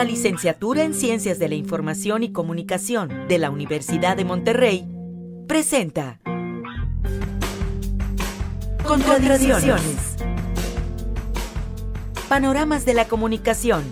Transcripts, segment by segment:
La licenciatura en Ciencias de la Información y Comunicación de la Universidad de Monterrey presenta Contradicciones. Panoramas de la comunicación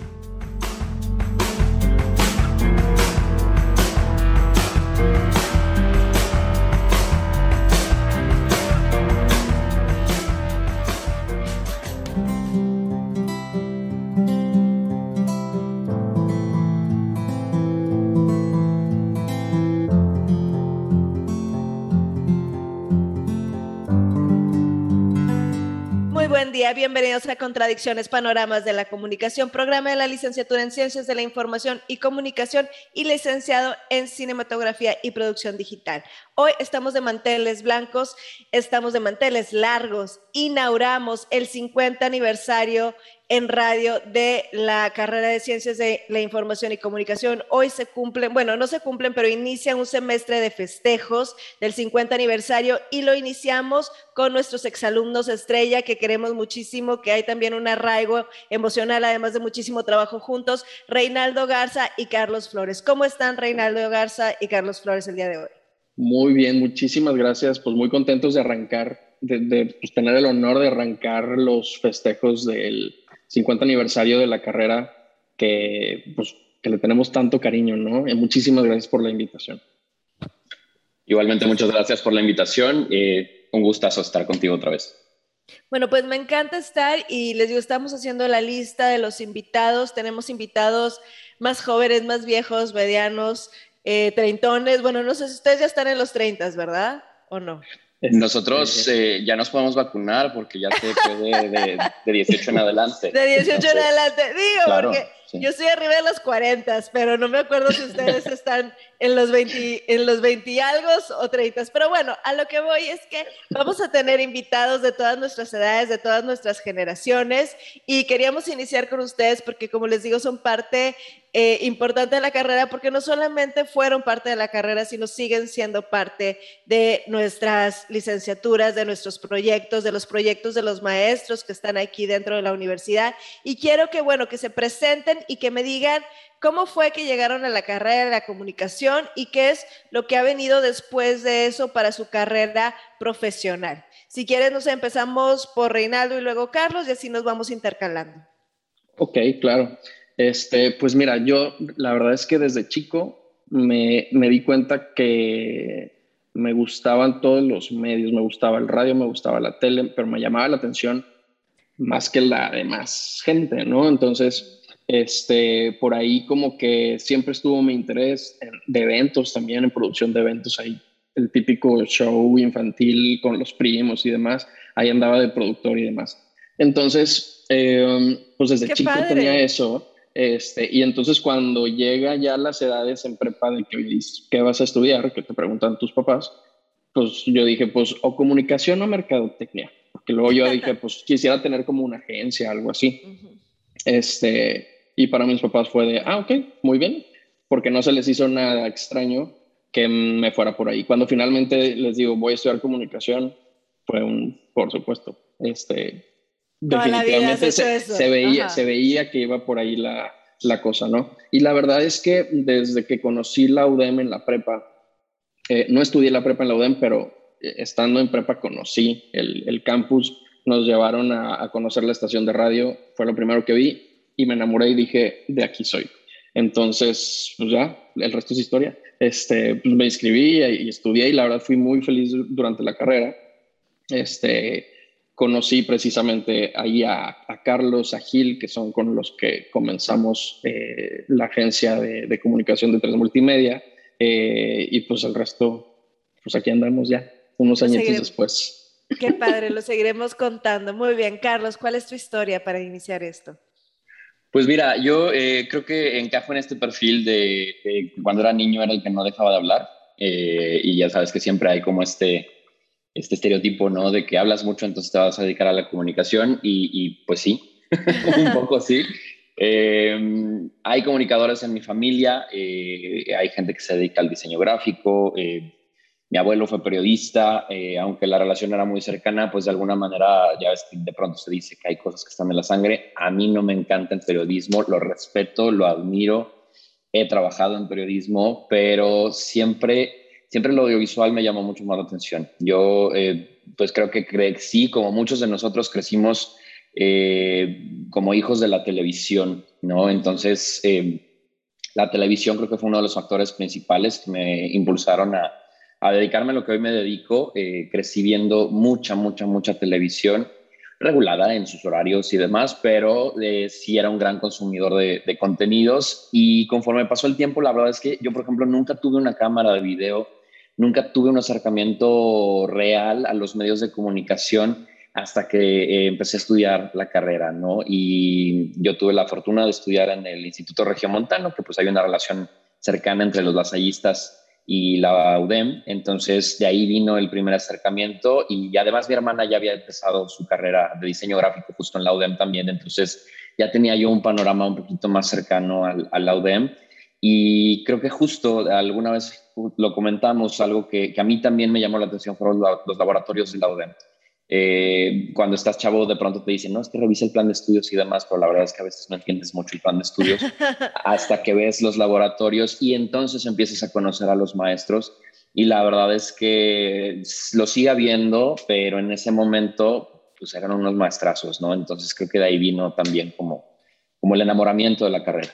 bienvenidos a Contradicciones, Panoramas de la Comunicación, programa de la licenciatura en Ciencias de la Información y Comunicación y licenciado en Cinematografía y Producción Digital. Hoy estamos de manteles blancos, estamos de manteles largos, inauguramos el 50 aniversario en radio de la carrera de Ciencias de la Información y Comunicación. Hoy se cumplen, bueno, no se cumplen, pero inician un semestre de festejos del 50 aniversario y lo iniciamos con nuestros exalumnos estrella que queremos muchísimo, que hay también un arraigo emocional, además de muchísimo trabajo juntos, Reinaldo Garza y Carlos Flores. ¿Cómo están Reinaldo Garza y Carlos Flores el día de hoy? Muy bien, muchísimas gracias. Pues muy contentos de arrancar, de, pues, tener el honor de arrancar los festejos del 50 aniversario de la carrera que, pues, que le tenemos tanto cariño, ¿no? Y muchísimas gracias por la invitación. Igualmente, muchas gracias por la invitación. Eh, un gustazo estar contigo otra vez. Bueno, pues me encanta estar y les digo, estamos haciendo la lista de los invitados. Tenemos invitados más jóvenes, más viejos, medianos, eh, treintones. Bueno, no sé si ustedes ya están en los treintas, ¿verdad? ¿O no? Nosotros eh, ya nos podemos vacunar porque ya se puede de, de 18 en adelante. De 18 en adelante, digo, porque yo estoy arriba de los 40, pero no me acuerdo si ustedes están en los 20, en los 20 y algo o 30. Pero bueno, a lo que voy es que vamos a tener invitados de todas nuestras edades, de todas nuestras generaciones y queríamos iniciar con ustedes porque como les digo son parte eh, importante de la carrera porque no solamente fueron parte de la carrera, sino siguen siendo parte de nuestras licenciaturas, de nuestros proyectos, de los proyectos de los maestros que están aquí dentro de la universidad. Y quiero que, bueno, que se presenten y que me digan cómo fue que llegaron a la carrera de la comunicación y qué es lo que ha venido después de eso para su carrera profesional. Si quieres, nos empezamos por Reinaldo y luego Carlos y así nos vamos intercalando. Ok, claro. Este, pues mira, yo la verdad es que desde chico me, me di cuenta que me gustaban todos los medios, me gustaba el radio, me gustaba la tele, pero me llamaba la atención más que la de más gente, ¿no? Entonces, este, por ahí como que siempre estuvo mi interés en, de eventos también, en producción de eventos. Ahí, el típico show infantil con los primos y demás, ahí andaba de productor y demás. Entonces, eh, pues desde chico tenía eso este, y entonces cuando llega ya las edades en prepa de que qué vas a estudiar, que te preguntan tus papás, pues yo dije, pues o comunicación o mercadotecnia, porque luego yo dije, pues quisiera tener como una agencia, algo así. Este, y para mis papás fue de, ah, ok, muy bien, porque no se les hizo nada extraño que me fuera por ahí. Cuando finalmente les digo, voy a estudiar comunicación, fue un, por supuesto, este, definitivamente se, veía, se veía que iba por ahí la, la, cosa, ¿no? Y la verdad es que desde que conocí la UDEM en la prepa, eh, no estudié la prepa en la UDEM, pero eh, estando en prepa conocí el, el campus, nos llevaron a, a, conocer la estación de radio, fue lo primero que vi y me enamoré y dije, de aquí soy. Entonces, pues ya, el resto es historia. Este, pues me inscribí y, estudié y la verdad fui muy feliz durante la carrera. Este, conocí precisamente ahí a, Carlos, a Gil, que son con los que comenzamos eh, la agencia de, comunicación de Tres Multimedia, eh, y pues el resto, pues aquí andamos ya, unos años después. Qué padre, lo seguiremos contando. Muy bien, Carlos, ¿cuál es tu historia para iniciar esto? Pues mira, yo eh, creo que encajo en este perfil de, cuando era niño era el que no dejaba de hablar, y ya sabes que siempre hay como este este estereotipo, ¿no? De que hablas mucho, entonces te vas a dedicar a la comunicación y, pues sí, un poco sí. Em, hay comunicadores en mi familia, eh, hay gente que se dedica al diseño gráfico, eh, mi abuelo fue periodista, eh, aunque la relación era muy cercana, pues de alguna manera ya ves de pronto se dice que hay cosas que están en la sangre. A mí no me encanta el periodismo, lo respeto, lo admiro, he trabajado en periodismo, pero siempre, siempre lo audiovisual me llamó mucho más la atención. Yo eh, pues creo que crecí, como muchos de nosotros crecimos eh, como hijos de la televisión, ¿no? Entonces, la televisión creo que fue uno de los factores principales que me impulsaron a a dedicarme a lo que hoy me dedico, eh, crecí viendo mucha, mucha, mucha televisión regulada en sus horarios y demás, pero eh, sí era un gran consumidor de, contenidos y conforme pasó el tiempo, la verdad es que yo, por ejemplo, nunca tuve una cámara de video, nunca tuve un acercamiento real a los medios de comunicación hasta que eh, empecé a estudiar la carrera, ¿no? Y yo tuve la fortuna de estudiar en el Instituto Regiomontano, que pues hay una relación cercana entre los lasallistas y la UDEM. Entonces, de ahí vino el primer acercamiento y además mi hermana ya había empezado su carrera de diseño gráfico justo en la UDEM también. Entonces, ya tenía yo un panorama un poquito más cercano al, a la UDEM. Y creo que justo alguna vez lo comentamos, algo que, que a mí también me llamó la atención fueron los laboratorios de la UDEM. Eh, cuando estás chavo de pronto te dicen, no, es que revisa el plan de estudios y demás, pero la verdad es que a veces no entiendes mucho el plan de estudios hasta que ves los laboratorios y entonces empiezas a conocer a los maestros y la verdad es que lo sigue viendo, pero en ese momento pues eran unos maestrazos, ¿no? Entonces creo que de ahí vino también como, como el enamoramiento de la carrera.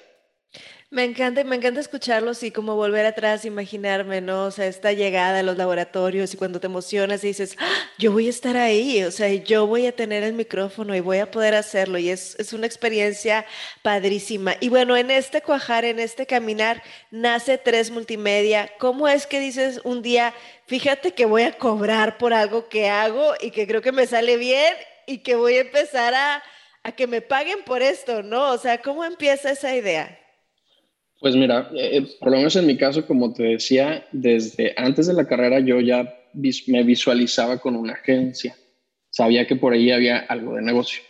Me encanta, me encanta escucharlos y como volver atrás, imaginarme, ¿no? O sea, esta llegada a los laboratorios y cuando te emocionas y dices, ¡Ah! yo voy a estar ahí, o sea, yo voy a tener el micrófono y voy a poder hacerlo y es, es una experiencia padrísima. Y bueno, en este cuajar, en este caminar, nace Tres Multimedia. ¿Cómo es que dices un día, fíjate que voy a cobrar por algo que hago y que creo que me sale bien y que voy a empezar a, a que me paguen por esto, ¿no? O sea, ¿cómo empieza esa idea? Pues mira, eh, eh, por lo menos en mi caso, como te decía, desde antes de la carrera yo ya me visualizaba con una agencia. Sabía que por ahí había algo de negocio.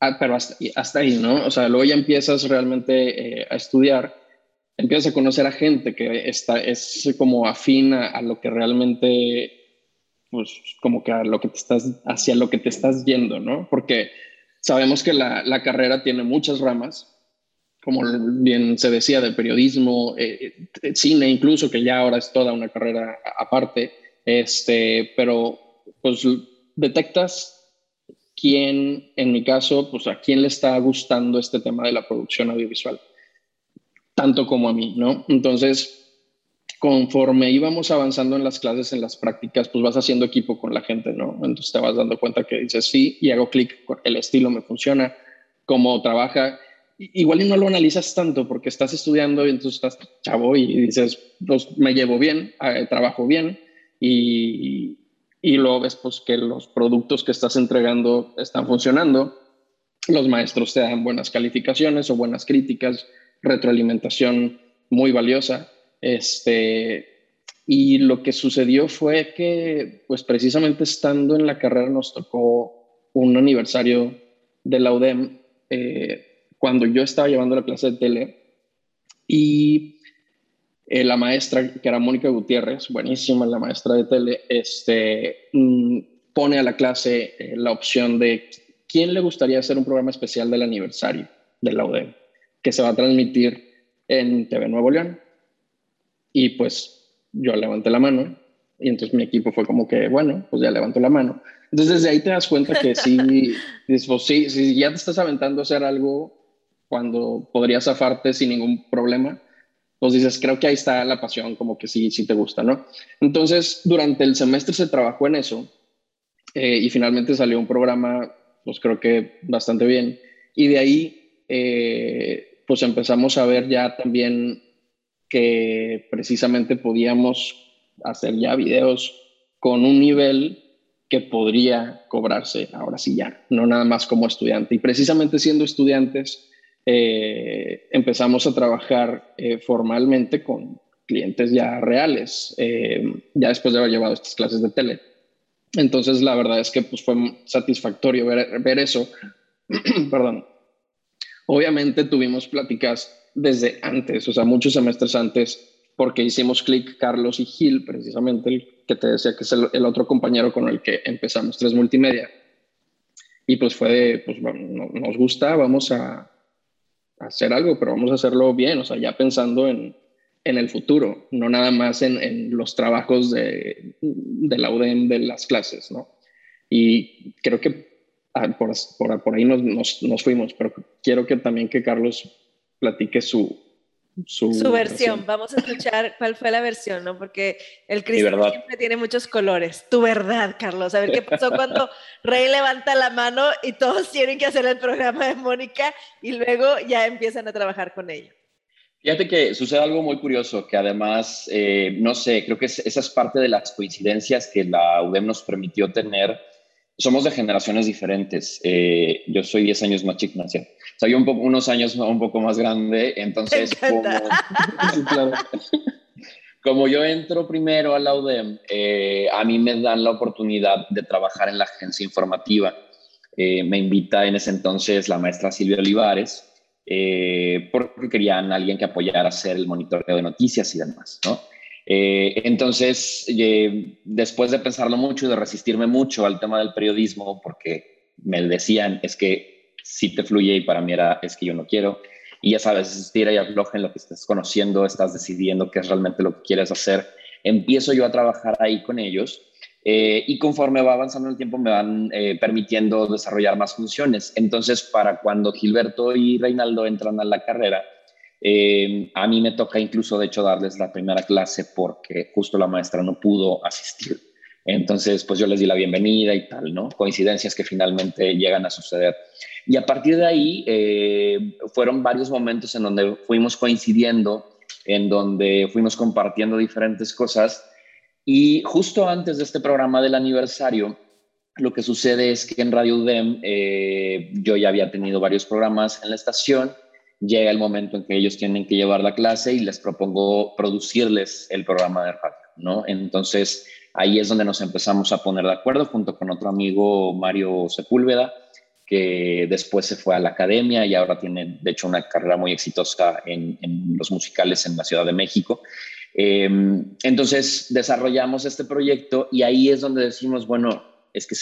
Ah, pero hasta, hasta, ahí, ¿no? O sea, luego ya empiezas realmente eh, a estudiar, empiezas a conocer a gente que está, es como afina a lo que realmente, pues como que a lo que te estás, hacia lo que te estás yendo, ¿no? Porque sabemos que la, la carrera tiene muchas ramas como bien se decía, de periodismo, eh, eh, cine incluso, que ya ahora es toda una carrera aparte, este, pero pues detectas quién, en mi caso, pues a quién le está gustando este tema de la producción audiovisual, tanto como a mí, ¿no? Entonces, conforme íbamos avanzando en las clases, en las prácticas, pues vas haciendo equipo con la gente, ¿no? Entonces te vas dando cuenta que dices sí y hago clic, el estilo me funciona, cómo trabaja igual y no lo analizas tanto porque estás estudiando y entonces estás chavo y dices, pues me llevo bien, trabajo bien y, y luego ves pues que los productos que estás entregando están funcionando, los maestros te dan buenas calificaciones o buenas críticas, retroalimentación muy valiosa. Este, y lo que sucedió fue que, pues precisamente estando en la carrera nos tocó un aniversario de la UDEM. Eh, cuando yo estaba llevando la clase de tele y eh, la maestra, que era Mónica Gutiérrez, buenísima la maestra de tele, este, mm, pone a la clase eh, la opción de quién le gustaría hacer un programa especial del aniversario de la UDEM, que se va a transmitir en TV Nuevo León. Y pues yo levanté la mano y entonces mi equipo fue como que, bueno, pues ya levanto la mano. Entonces desde ahí te das cuenta que sí, pues, sí, si ya te estás aventando a hacer algo cuando podrías zafarte sin ningún problema, pues dices, creo que ahí está la pasión, como que sí, sí te gusta, ¿no? Entonces, durante el semestre se trabajó en eso eh, y finalmente salió un programa, pues creo que bastante bien. Y de ahí, eh, pues empezamos a ver ya también que precisamente podíamos hacer ya videos con un nivel que podría cobrarse ahora sí ya, no nada más como estudiante. Y precisamente siendo estudiantes, eh, empezamos a trabajar eh, formalmente con clientes ya reales, eh, ya después de haber llevado estas clases de tele. Entonces, la verdad es que pues, fue satisfactorio ver, ver eso. Perdón. Obviamente tuvimos pláticas desde antes, o sea, muchos semestres antes, porque hicimos clic Carlos y Gil, precisamente el que te decía que es el, otro compañero con el que empezamos Tres Multimedia. Y pues fue de, pues nos gusta, vamos a, hacer algo, pero vamos a hacerlo bien, o sea, ya pensando en, en el futuro, no nada más en, en los trabajos de, de, la UDEM de las clases, ¿no? Y creo que ah, por, por, por ahí nos, nos, nos, fuimos, pero quiero que también que Carlos platique su, su, versión. Vamos a escuchar cuál fue la versión, ¿no? Porque el Cristo siempre tiene muchos colores. Tu verdad, Carlos. A ver qué pasó cuando Rey levanta la mano y todos tienen que hacer el programa de Mónica y luego ya empiezan a trabajar con ella. Fíjate que sucede algo muy curioso, que además, eh, no sé, creo que esa es parte de las coincidencias que la UDEM nos permitió tener somos de generaciones diferentes. Eh, yo soy 10 años más chico, ¿no? Soy un poco, unos años un poco más grande, entonces como, yo entro primero a la UDEM, eh, a mí me dan la oportunidad de trabajar en la agencia informativa. Eh, me invita en ese entonces la maestra Silvia Olivares, porque querían alguien que apoyara a hacer el monitoreo de noticias y demás, ¿no? Eh, entonces, eh, después de pensarlo mucho y de resistirme mucho al tema del periodismo, porque me decían, es que si te fluye y para mí era, es que yo no quiero. Y ya sabes, estira y afloja en lo que estás conociendo, estás decidiendo qué es realmente lo que quieres hacer. Empiezo yo a trabajar ahí con ellos eh, y conforme va avanzando el tiempo me van permitiendo desarrollar más funciones. Entonces, para cuando Gilberto y Reinaldo entran a la carrera, eh, a mí me toca incluso, de hecho, darles la primera clase porque justo la maestra no pudo asistir. Entonces, pues yo les di la bienvenida y tal, ¿no? Coincidencias que finalmente llegan a suceder. Y a partir de ahí, eh, fueron varios momentos en donde fuimos coincidiendo, en donde fuimos compartiendo diferentes cosas. Y justo antes de este programa del aniversario, lo que sucede es que en Radio UDEM eh, yo ya había tenido varios programas en la estación llega el momento en que ellos tienen que llevar la clase y les propongo producirles el programa de radio, ¿no? Entonces, ahí es donde nos empezamos a poner de acuerdo junto con otro amigo, Mario Sepúlveda, que después se fue a la academia y ahora tiene, de hecho, una carrera muy exitosa en, los musicales en la Ciudad de México. Em, entonces, desarrollamos este proyecto y ahí es donde decimos, bueno, es que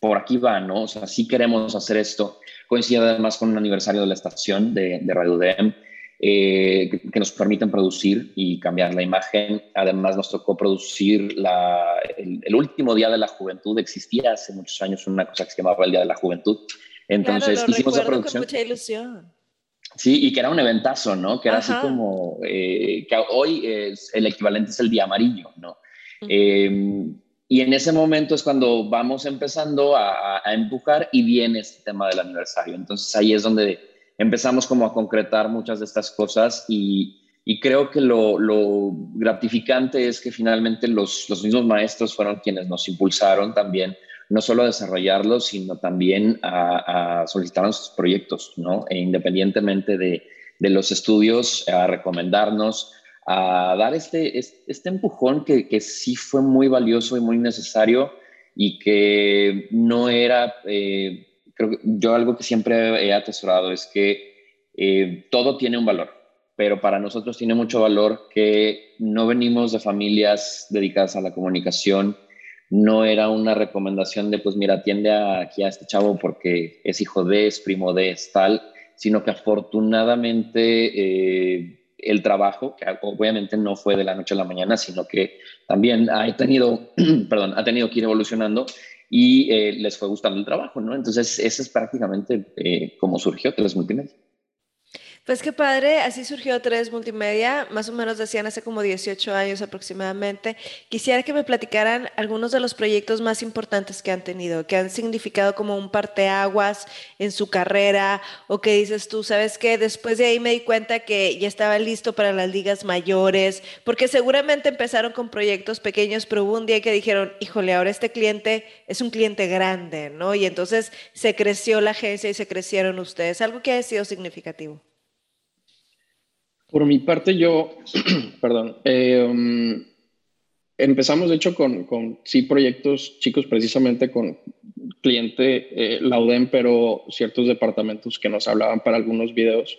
por aquí va, ¿no? O sea, sí queremos hacer esto coincide además con un aniversario de la estación de, Radio DM, eh, que, nos permiten producir y cambiar la imagen. Además, nos tocó producir el, último Día de la Juventud. Existía hace muchos años una cosa que se llamaba el Día de la Juventud. Entonces, hicimos la producción. Con mucha ilusión. Sí, y que era un eventazo, ¿no? Que era así como, eh, que hoy es, el equivalente es el día amarillo, ¿no? Y en ese momento es cuando vamos empezando a, empujar y viene este tema del aniversario. Entonces ahí es donde empezamos como a concretar muchas de estas cosas y, creo que lo, gratificante es que finalmente los, mismos maestros fueron quienes nos impulsaron también, no solo a desarrollarlos, sino también a, a solicitar nuestros proyectos, ¿no? E independientemente de, de los estudios, a recomendarnos, a dar este, este empujón que, que, sí fue muy valioso y muy necesario y que no era, eh, creo que yo algo que siempre he atesorado es que eh, todo tiene un valor, pero para nosotros tiene mucho valor que no venimos de familias dedicadas a la comunicación, no era una recomendación de, pues mira, atiende aquí a este chavo porque es hijo de, es primo de, es tal, sino que afortunadamente... Eh, el trabajo, que obviamente no fue de la noche a la mañana, sino que también ha tenido, perdón, ha tenido que ir evolucionando y eh, les fue gustando el trabajo, ¿no? Entonces, ese es prácticamente eh, como surgió Tres Multimedia. Pues qué padre, así surgió Tres Multimedia, más o menos decían hace como 18 años aproximadamente. Quisiera que me platicaran algunos de los proyectos más importantes que han tenido, que han significado como un parteaguas en su carrera, o que dices tú, ¿sabes qué? Después de ahí me di cuenta que ya estaba listo para las ligas mayores, porque seguramente empezaron con proyectos pequeños, pero hubo un día que dijeron, híjole, ahora este cliente es un cliente grande, ¿no? Y entonces se creció la agencia y se crecieron ustedes, algo que ha sido significativo. Por mi parte, yo, perdón, eh, um, empezamos de hecho con, con, sí proyectos chicos precisamente con cliente eh, Laudem, pero ciertos departamentos que nos hablaban para algunos videos.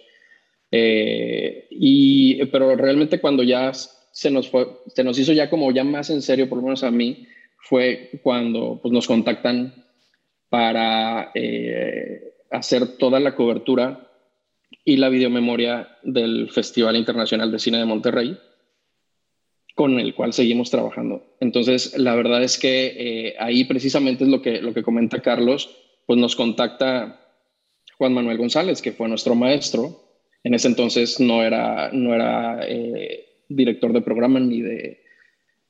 Eh, y, pero realmente cuando ya se nos, fue, se nos hizo ya como ya más en serio, por lo menos a mí, fue cuando pues, nos contactan para eh, hacer toda la cobertura y la videomemoria del Festival Internacional de Cine de Monterrey, con el cual seguimos trabajando. Entonces, la verdad es que eh, ahí precisamente es lo que, lo que comenta Carlos, pues nos contacta Juan Manuel González, que fue nuestro maestro. En ese entonces no era, no era eh, director de programa ni de,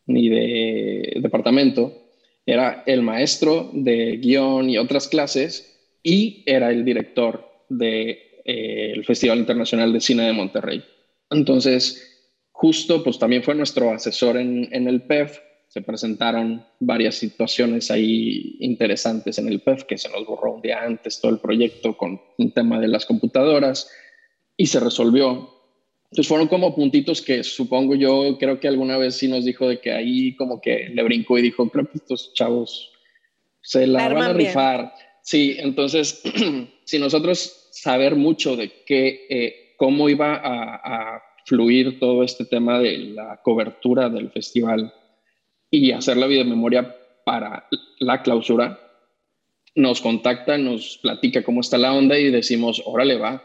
ni de departamento, era el maestro de guion y otras clases y era el director de, eh, Festival Internacional de Cine de Monterrey. Entonces, justo, pues también fue nuestro asesor en, en el PEF. Se presentaron varias situaciones ahí interesantes en el PEF, que se nos borró un día antes todo el proyecto con un tema de las computadoras y se resolvió. Entonces fueron como puntitos que supongo yo, creo que alguna vez sí nos dijo de que ahí como que le brincó y dijo, creo que estos chavos se la van a rifar. Sí, entonces, si nosotros saber mucho de qué, eh, cómo iba a, a, fluir todo este tema de la cobertura del festival y hacer la videomemoria para la clausura, nos contacta, nos platica cómo está la onda y decimos, órale, va,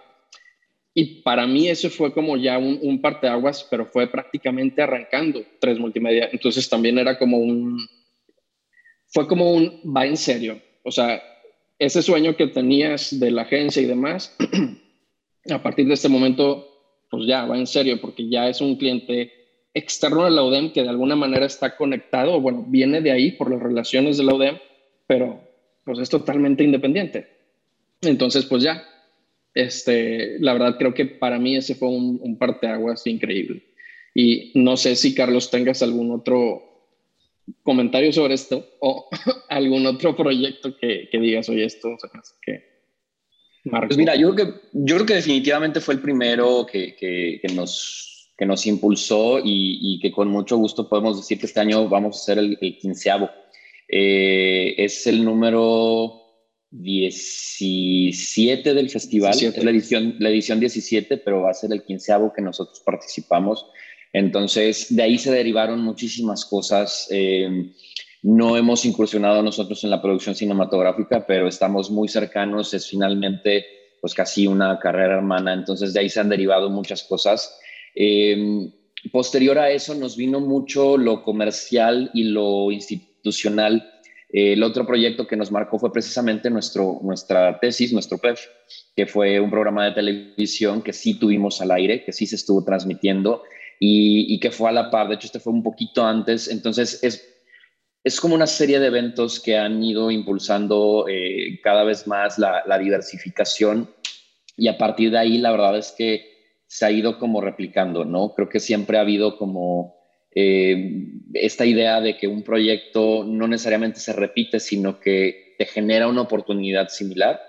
y para mí eso fue como ya un, un parteaguas, pero fue prácticamente arrancando tres multimedia. Entonces también era como un, fue como un, va en serio. O sea, ese sueño que tenías de la agencia y demás, a partir de este momento, pues ya va en serio, porque ya es un cliente externo de la UDEM que de alguna manera está conectado, bueno, viene de ahí por las relaciones de la UDEM, pero pues es totalmente independiente. Entonces, pues ya, este, la verdad creo que para mí ese fue un, un parteaguas increíble. Y no sé si Carlos tengas algún otro comentario sobre esto o algún otro proyecto que, que digas, oye, esto, o sea, que Pues mira, yo creo que, yo creo que definitivamente fue el primero que, que, que nos, que nos impulsó y, y, que con mucho gusto podemos decir que este año vamos a ser el, el quinceavo. Eh, es el número 17 del festival, es la edición, la edición 17, pero va a ser el quinceavo que nosotros participamos. Entonces, de ahí se derivaron muchísimas cosas. Eh, no hemos incursionado nosotros en la producción cinematográfica, pero estamos muy cercanos. Es finalmente, pues casi una carrera hermana. Entonces, de ahí se han derivado muchas cosas. Eh, posterior a eso, nos vino mucho lo comercial y lo institucional el otro proyecto que nos marcó fue precisamente nuestro, nuestra tesis, nuestro PEF, que fue un programa de televisión que sí tuvimos al aire, que sí se estuvo transmitiendo y, que fue a la par. De hecho, este fue un poquito antes. Entonces, es, es como una serie de eventos que han ido impulsando eh, cada vez más la, la diversificación y a partir de ahí, la verdad es que se ha ido como replicando, ¿no? Creo que siempre ha habido como eh, esta idea de que un proyecto no necesariamente se repite, sino que te genera una oportunidad similar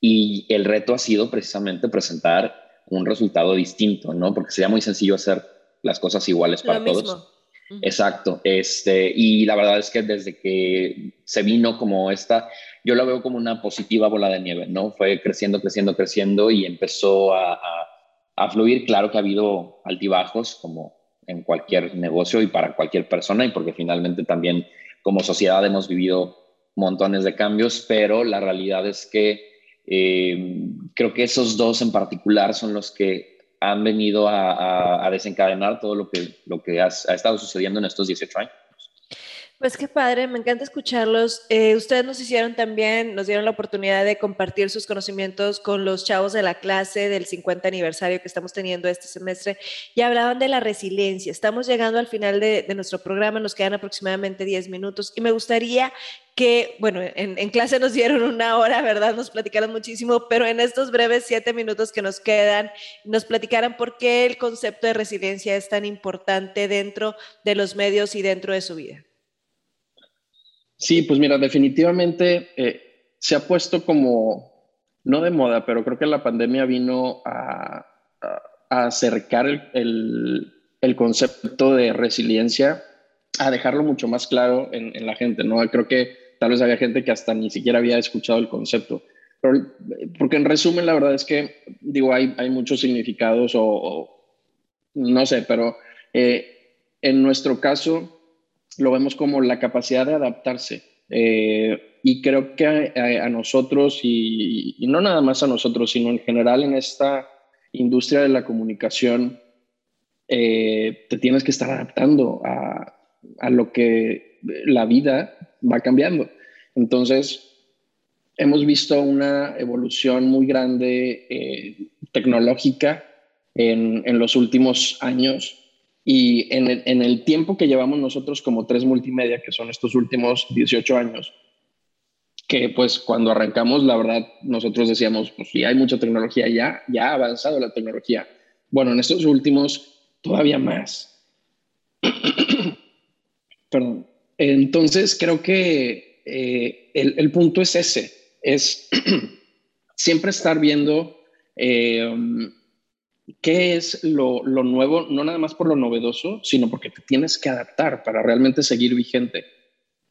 y el reto ha sido precisamente presentar un resultado distinto, ¿no? Porque sería muy sencillo hacer las cosas iguales para todos. Exacto. Este, y la verdad es que desde que se vino como esta, yo la veo como una positiva bola de nieve, ¿no? Fue creciendo, creciendo, creciendo y empezó a, a, a fluir. Claro que ha habido altibajos, como en cualquier negocio y para cualquier persona y porque finalmente también como sociedad hemos vivido montones de cambios, pero la realidad es que eh, creo que esos dos en particular son los que han venido a, a, desencadenar todo lo que, lo que ha, ha estado sucediendo en estos 18 años. Pues qué padre, me encanta escucharlos. Eh, ustedes nos hicieron también, nos dieron la oportunidad de compartir sus conocimientos con los chavos de la clase del 50 aniversario que estamos teniendo este semestre y hablaban de la resiliencia. Estamos llegando al final de, nuestro programa, nos quedan aproximadamente 10 minutos y me gustaría que, bueno, en, en, clase nos dieron una hora, ¿verdad? Nos platicaron muchísimo, pero en estos breves siete minutos que nos quedan, nos platicaran por qué el concepto de resiliencia es tan importante dentro de los medios y dentro de su vida. Sí, pues mira, definitivamente eh, se ha puesto como, no de moda, pero creo que la pandemia vino a, a, a acercar el, el, el, concepto de resiliencia, a dejarlo mucho más claro en, en, la gente, ¿no? Creo que tal vez había gente que hasta ni siquiera había escuchado el concepto. Pero, porque en resumen, la verdad es que, digo, hay, hay muchos significados o, o no sé, pero... Eh, en nuestro caso lo vemos como la capacidad de adaptarse. Eh, y creo que a, nosotros, y, no nada más a nosotros, sino en general en esta industria de la comunicación, eh, te tienes que estar adaptando a, a, lo que la vida va cambiando. Entonces, hemos visto una evolución muy grande eh, tecnológica en, en, los últimos años y en el, en el, tiempo que llevamos nosotros como tres multimedia, que son estos últimos 18 años, que pues cuando arrancamos, la verdad, nosotros decíamos, pues sí, hay mucha tecnología ya, ya ha avanzado la tecnología. Bueno, en estos últimos, todavía más. Perdón. Entonces, creo que eh, el, el punto es ese es siempre estar viendo eh, qué es lo, nuevo, no nada más por lo novedoso, sino porque te tienes que adaptar para realmente seguir vigente.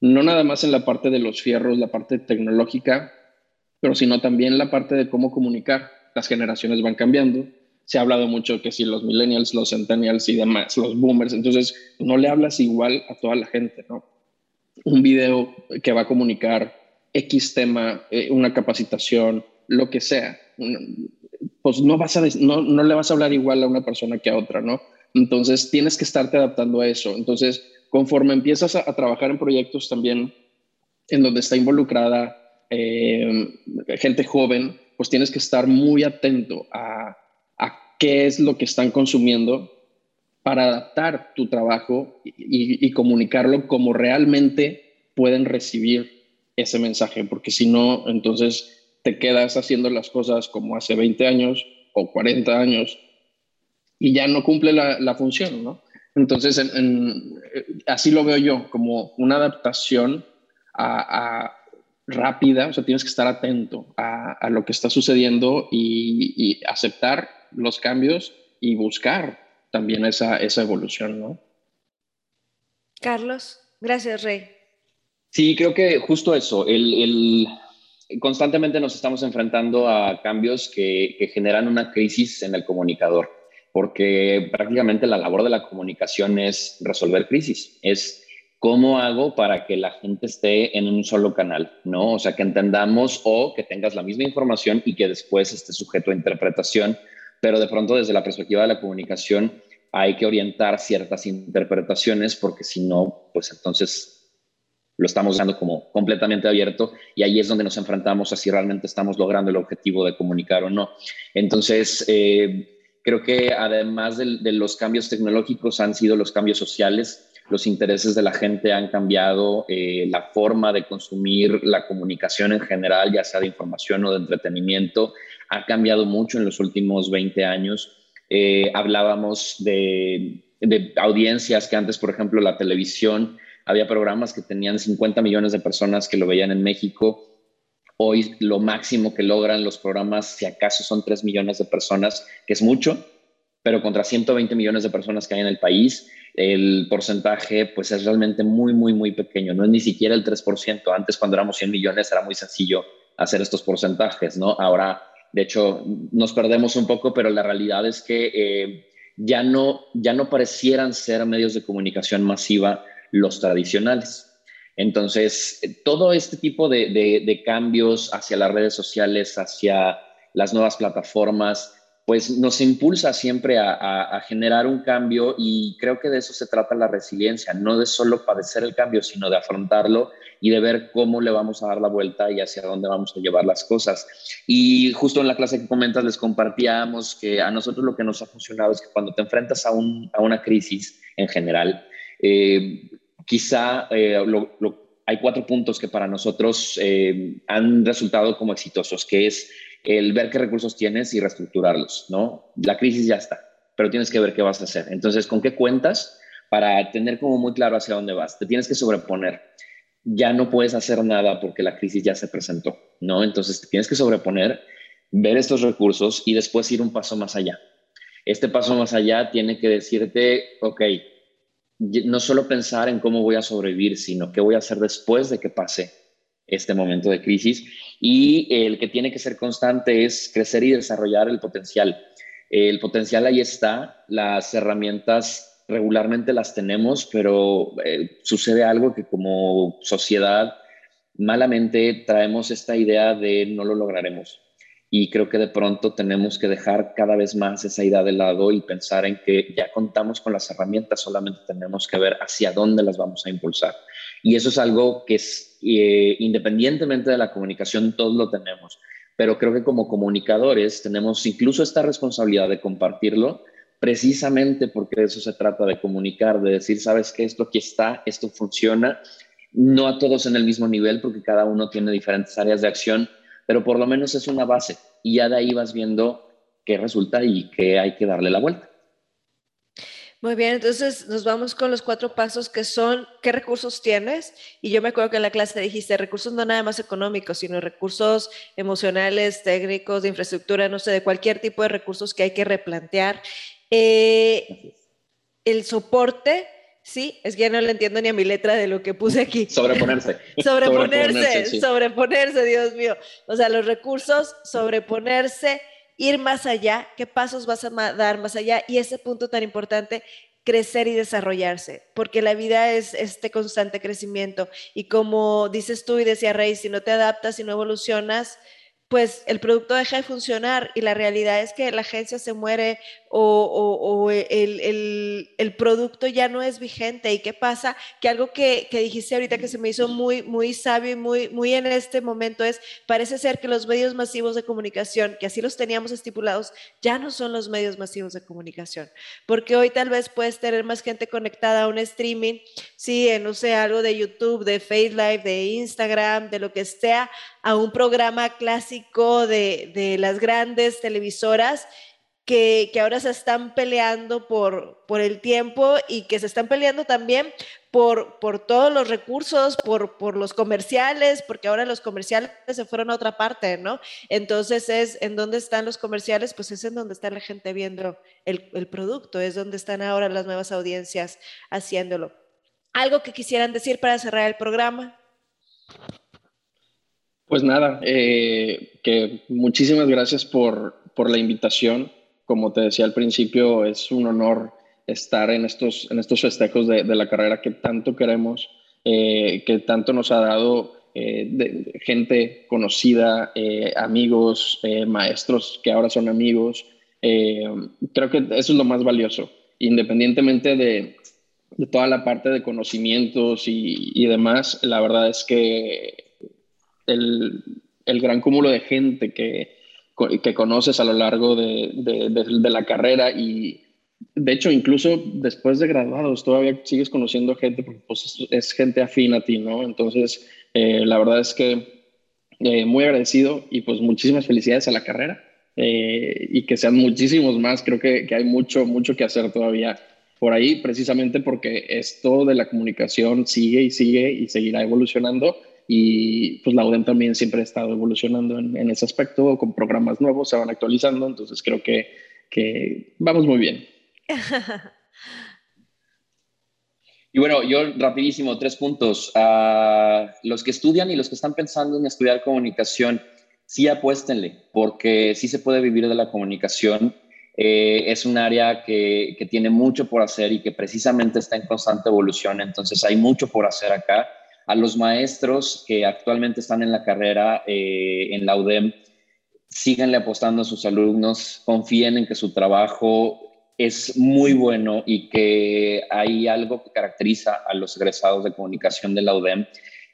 No nada más en la parte de los fierros, la parte tecnológica, pero sino también la parte de cómo comunicar. Las generaciones van cambiando. Se ha hablado mucho que si los millennials, los centennials y demás, los boomers, entonces no le hablas igual a toda la gente, ¿no? Un video que va a comunicar X tema, eh, una capacitación, lo que sea, pues no, vas a, no, no le vas a hablar igual a una persona que a otra, ¿no? Entonces tienes que estarte adaptando a eso. Entonces, conforme empiezas a, trabajar en proyectos también en donde está involucrada eh, gente joven, pues tienes que estar muy atento a, qué es lo que están consumiendo para adaptar tu trabajo y comunicarlo como realmente pueden recibir ese mensaje, porque si no, entonces te quedas haciendo las cosas como hace 20 años o 40 años y ya no cumple la, función, ¿no? Entonces, así lo veo yo, como una adaptación a, rápida, o sea, tienes que estar atento a, lo que está sucediendo y, aceptar los cambios y buscar también esa, esa evolución, ¿no? Carlos, gracias, Rey. Sí, creo que justo eso, el, constantemente nos estamos enfrentando a cambios que, generan una crisis en el comunicador, porque prácticamente la labor de la comunicación es resolver crisis, es cómo hago para que la gente esté en un solo canal, ¿no? O sea, que entendamos o que tengas la misma información y que después esté sujeto a interpretación, pero de pronto desde la perspectiva de la comunicación hay que orientar ciertas interpretaciones porque si no, pues entonces lo estamos dando como completamente abierto y ahí es donde nos enfrentamos a si realmente estamos logrando el objetivo de comunicar o no. Entonces, eh, creo que además de, los cambios tecnológicos han sido los cambios sociales, los intereses de la gente han cambiado, eh, la forma de consumir la comunicación en general, ya sea de información o de entretenimiento, ha cambiado mucho en los últimos 20 años. Eh, hablábamos de, de audiencias que antes, por ejemplo, la televisión había programas que tenían 50 millones de personas que lo veían en México. Hoy lo máximo que logran los programas, si acaso son 3 millones de personas, que es mucho, pero contra 120 millones de personas que hay en el país, el porcentaje pues es realmente muy, muy, muy pequeño. No es ni siquiera el 3%. Antes cuando éramos 100 millones era muy sencillo hacer estos porcentajes, ¿no? Ahora, de hecho, nos perdemos un poco, pero la realidad es que eh, ya, no, ya no parecieran ser medios de comunicación masiva los tradicionales. Entonces, todo este tipo de, cambios hacia las redes sociales, hacia las nuevas plataformas, pues nos impulsa siempre a, generar un cambio y creo que de eso se trata la resiliencia, no de solo padecer el cambio, sino de afrontarlo y de ver cómo le vamos a dar la vuelta y hacia dónde vamos a llevar las cosas. Y justo en la clase que comentas les compartíamos que a nosotros lo que nos ha funcionado es que cuando te enfrentas a, una crisis en general, eh, quizá eh, hay cuatro puntos que para nosotros eh, han resultado como exitosos, que es el ver qué recursos tienes y reestructurarlos, ¿no? La crisis ya está, pero tienes que ver qué vas a hacer. Entonces, ¿con qué cuentas? Para tener como muy claro hacia dónde vas. Te tienes que sobreponer. Ya no puedes hacer nada porque la crisis ya se presentó, ¿no? Entonces, te tienes que sobreponer, ver estos recursos y después ir un paso más allá. Este paso más allá tiene que decirte, ok, no solo pensar en cómo voy a sobrevivir, sino qué voy a hacer después de que pase este momento de crisis. Y el que tiene que ser constante es crecer y desarrollar el potencial. El potencial ahí está, las herramientas regularmente las tenemos, pero eh, sucede algo que como sociedad malamente traemos esta idea de no lo lograremos. Y creo que de pronto tenemos que dejar cada vez más esa idea de lado y pensar en que ya contamos con las herramientas, solamente tenemos que ver hacia dónde las vamos a impulsar. Y eso es algo que es, eh, independientemente de la comunicación, todos lo tenemos. Pero creo que como comunicadores tenemos incluso esta responsabilidad de compartirlo precisamente porque de eso se trata, de comunicar, de decir, sabes que esto aquí está, esto funciona, no a todos en el mismo nivel porque cada uno tiene diferentes áreas de acción, pero por lo menos es una base y ya de ahí vas viendo qué resulta y qué hay que darle la vuelta. Muy bien, entonces nos vamos con los cuatro pasos que son, ¿qué recursos tienes? Y yo me acuerdo que en la clase dijiste, recursos no nada más económicos, sino recursos emocionales, técnicos, de infraestructura, no sé, de cualquier tipo de recursos que hay que replantear. Eh, el soporte, sí, es que ya no le entiendo ni a mi letra de lo que puse aquí. Sobreponerse. sobreponerse, sobreponerse, Dios mío. O sea, los recursos, sobreponerse, ir más allá, qué pasos vas a dar más allá y ese punto tan importante, crecer y desarrollarse, porque la vida es este constante crecimiento y como dices tú y decía Rey, si no te adaptas y no evolucionas, pues el producto deja de funcionar y la realidad es que la agencia se muere o, el, producto ya no es vigente. ¿Y qué pasa? Que algo que, dijiste ahorita que se me hizo muy, muy sabio y muy, muy en este momento es, parece ser que los medios masivos de comunicación, que así los teníamos estipulados, ya no son los medios masivos de comunicación. Porque hoy tal vez puedes tener más gente conectada a un streaming, sí, en, no sé, algo de YouTube, de FaceLive, de Instagram, de lo que sea, a un programa clásico de, de las grandes televisoras que, ahora se están peleando por, por el tiempo y que se están peleando también por, por todos los recursos, por, por los comerciales, porque ahora los comerciales se fueron a otra parte, ¿no? Entonces es en dónde están los comerciales, pues es en donde está la gente viendo el, el producto, es donde están ahora las nuevas audiencias haciéndolo. ¿Algo que quisieran decir para cerrar el programa? Pues nada, eh, que muchísimas gracias por, por la invitación como te decía al principio, es un honor estar en estos, en estos festejos de, la carrera que tanto queremos, eh, que tanto nos ha dado eh, de, gente conocida, amigos, maestros que ahora son amigos. creo que eso es lo más valioso, independientemente de, de toda la parte de conocimientos y, y, demás, la verdad es que el, el gran cúmulo de gente que, que conoces a lo largo de, de, la carrera y de hecho incluso después de graduados todavía sigues conociendo gente porque pues, es, gente afín a ti, ¿no? Entonces, eh, la verdad es que eh, muy agradecido y pues muchísimas felicidades a la carrera eh, y que sean muchísimos más. Creo que, que hay mucho, mucho que hacer todavía por ahí, precisamente porque esto de la comunicación sigue y sigue y seguirá evolucionando y pues la UDEM también siempre ha estado evolucionando en, ese aspecto, con programas nuevos, se van actualizando, entonces creo que, que vamos muy bien. Y bueno, yo rapidísimo, tres puntos. a los que estudian y los que están pensando en estudiar comunicación, sí apuéstenle, porque sí se puede vivir de la comunicación. Eh, es un área que, que, tiene mucho por hacer y que precisamente está en constante evolución, entonces hay mucho por hacer acá a los maestros que actualmente están en la carrera eh, en la UDEM, síganle apostando a sus alumnos, confíen en que su trabajo es muy bueno y que hay algo que caracteriza a los egresados de comunicación de la UDEM.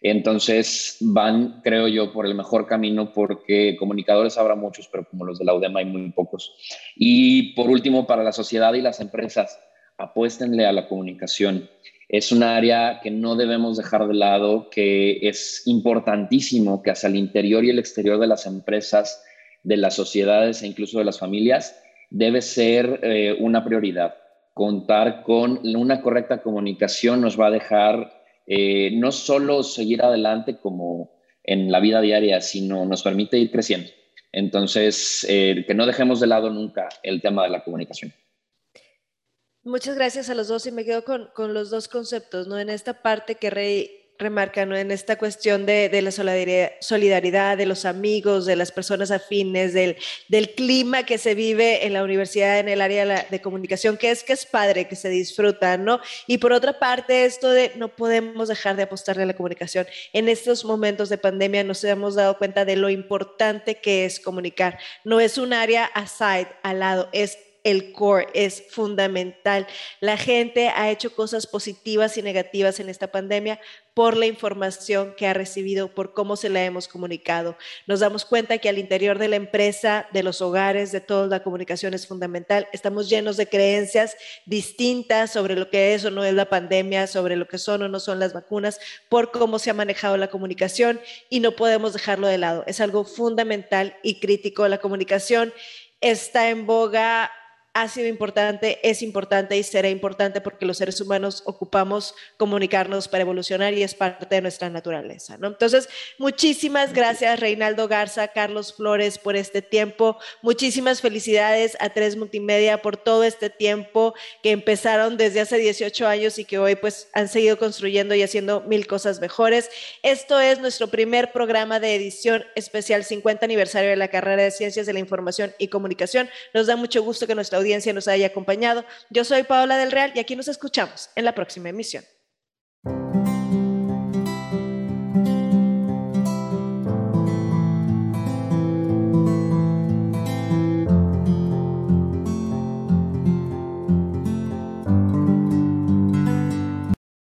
Entonces van, creo yo, por el mejor camino porque comunicadores habrá muchos, pero como los de la UDEM hay muy pocos. Y por último, para la sociedad y las empresas, apuéstenle a la comunicación es un área que no debemos dejar de lado, que es importantísimo que hacia el interior y el exterior de las empresas, de las sociedades e incluso de las familias, debe ser eh, una prioridad. Contar con una correcta comunicación nos va a dejar eh, no solo seguir adelante como en la vida diaria, sino nos permite ir creciendo. Entonces, eh, que no dejemos de lado nunca el tema de la comunicación. Muchas gracias a los dos y me quedo con, con, los dos conceptos, ¿no? En esta parte que Rey remarca en esta cuestión de, la solidaridad, de los amigos, de las personas afines, del, del, clima que se vive en la universidad, en el área de, comunicación, que es que es padre, que se disfruta, ¿no? Y por otra parte, esto de no podemos dejar de apostarle a la comunicación. En estos momentos de pandemia nos hemos dado cuenta de lo importante que es comunicar. No es un área aside, al lado, es el core es fundamental. La gente ha hecho cosas positivas y negativas en esta pandemia por la información que ha recibido, por cómo se la hemos comunicado. Nos damos cuenta que al interior de la empresa, de los hogares, de toda la comunicación es fundamental. Estamos llenos de creencias distintas sobre lo que es o no es la pandemia, sobre lo que son o no son las vacunas, por cómo se ha manejado la comunicación y no podemos dejarlo de lado. Es algo fundamental y crítico. La comunicación está en boga ha sido importante, es importante y será importante porque los seres humanos ocupamos comunicarnos para evolucionar y es parte de nuestra naturaleza. ¿no? Entonces, muchísimas gracias Reinaldo Garza, Carlos Flores por este tiempo. Muchísimas felicidades a Tres Multimedia por todo este tiempo que empezaron desde hace 18 años y que hoy pues han seguido construyendo y haciendo mil cosas mejores. Esto es nuestro primer programa de edición especial 50 aniversario de la carrera de Ciencias de la Información y Comunicación. Nos da mucho gusto que nuestra audiencia nos haya acompañado. Yo soy Paola del Real y aquí nos escuchamos en la próxima emisión.